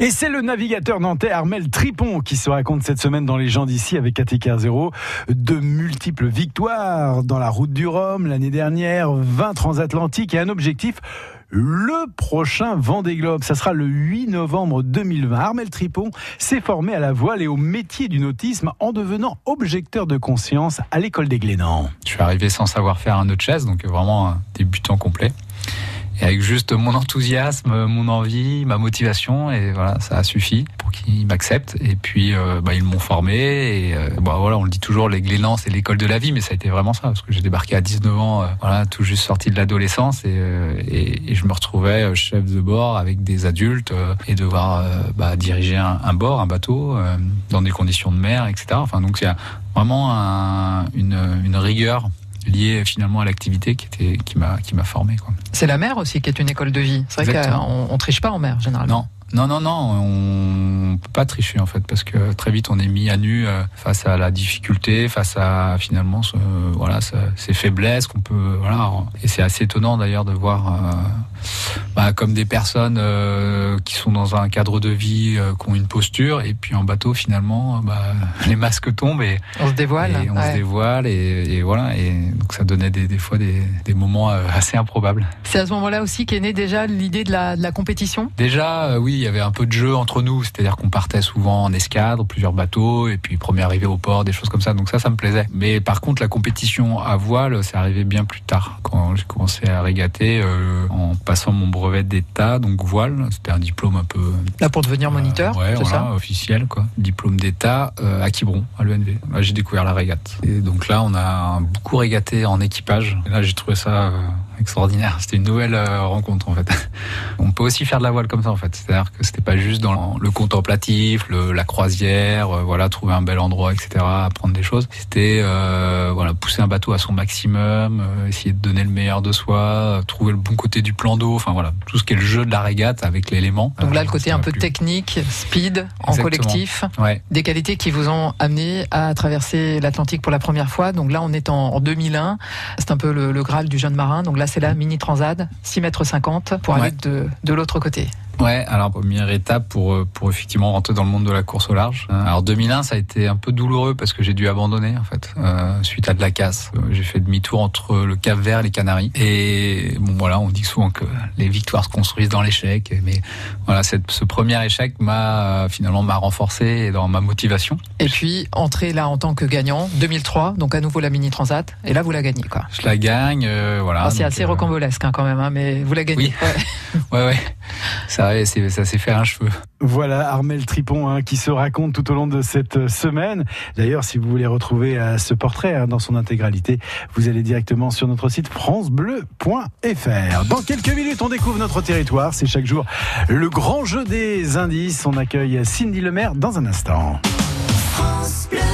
Et c'est le navigateur nantais Armel Tripon qui se raconte cette semaine dans Les gens d'ici avec ATK 0 de multiples victoires dans la route du Rhum l'année dernière, 20 transatlantiques et un objectif le prochain Vendée Globe. Ça sera le 8 novembre 2020. Armel Tripon s'est formé à la voile et au métier du nautisme en devenant objecteur de conscience à l'école des Glénans. Je suis arrivé sans savoir faire un autre chaise, donc vraiment un débutant complet et avec juste mon enthousiasme, mon envie, ma motivation, et voilà, ça a suffi pour qu'ils m'acceptent. Et puis, euh, bah, ils m'ont formé. Et euh, bah, voilà, on le dit toujours, les Glénans, c'est l'école de la vie, mais ça a été vraiment ça, parce que j'ai débarqué à 19 ans, euh, voilà, tout juste sorti de l'adolescence, et, je me retrouvais chef de bord avec des adultes et devoir bah, diriger un, bord, un bateau, dans des conditions de mer, etc. Enfin, donc il y a vraiment un, une, une rigueur lié finalement à l'activité qui était qui m'a qui m'a formé quoi. C'est la mer aussi qui est une école de vie. C'est vrai qu'on on triche pas en mer généralement. Non, non, non, non, on peut pas tricher en fait parce que très vite on est mis à nu euh, face à la difficulté, face à finalement ce, voilà ces faiblesses qu'on peut voilà et c'est assez étonnant d'ailleurs de voir euh, bah, comme des personnes euh, qui sont dans un cadre de vie qui ont une posture et puis en bateau finalement bah, les masques tombent et on se dévoile, et on se dévoile et, voilà et donc ça donnait des, des fois des, des, moments assez improbables. C'est à ce moment-là aussi qu'est née déjà l'idée de la, de la compétition? Déjà oui il y avait un peu de jeu entre nous, c'est-à-dire qu'on partait souvent en escadre, plusieurs bateaux, et puis premier arrivé au port, des choses comme ça. Donc ça, ça me plaisait. Mais par contre, la compétition à voile, c'est arrivé bien plus tard, quand j'ai commencé à régater euh, en passant mon brevet d'état, donc voile. C'était un diplôme un peu là pour devenir moniteur, euh, c'est ça officiel quoi. Diplôme d'état euh, à Quiberon, à l'UNV. Là, j'ai découvert la régate. Et donc là, on a beaucoup régaté en équipage. Et là, j'ai trouvé ça extraordinaire. C'était une nouvelle euh, rencontre en fait. Peut aussi faire de la voile comme ça en fait. C'est-à-dire que c'était pas juste dans le contemplatif, le, la croisière, euh, voilà, trouver un bel endroit, etc., apprendre des choses. C'était euh, voilà, pousser un bateau à son maximum, euh, essayer de donner le meilleur de soi, trouver le bon côté du plan d'eau. Enfin voilà, tout ce qui est le jeu de la régate avec l'élément. Donc là, le côté un peu technique, speed, en collectif, ouais. des qualités qui vous ont amené à traverser l'Atlantique pour la première fois. Donc là, on est en, en 2001. C'est un peu le, le Graal du jeune marin. Donc là, c'est la mini transat, 6 mètres 50 pour aller de, de l'autre côté. Ouais, alors première étape pour euh, pour effectivement rentrer dans le monde de la course au large. Euh, alors 2001, ça a été un peu douloureux parce que j'ai dû abandonner en fait euh, suite à de la casse. J'ai fait demi-tour entre le Cap Vert et les Canaries. Et bon voilà, on dit souvent que les victoires se construisent dans l'échec, mais voilà, cette, ce premier échec m'a finalement m'a renforcé dans ma motivation. Et puis entrer là en tant que gagnant 2003, donc à nouveau la mini transat. Et là vous la gagnez quoi. Je la gagne, voilà. Ah, c'est assez rocambolesque hein, quand même, hein, mais vous la gagnez. Oui. Ouais, ouais. ouais. Ça ça s'est fait un cheveu. Voilà Armel Tripon hein, qui se raconte tout au long de cette semaine. D'ailleurs, si vous voulez retrouver euh, ce portrait hein, dans son intégralité, vous allez directement sur notre site francebleu.fr. Dans quelques minutes, on découvre notre territoire. C'est chaque jour le grand jeu des indices. On accueille Cindy Lemaire dans un instant. France Bleu.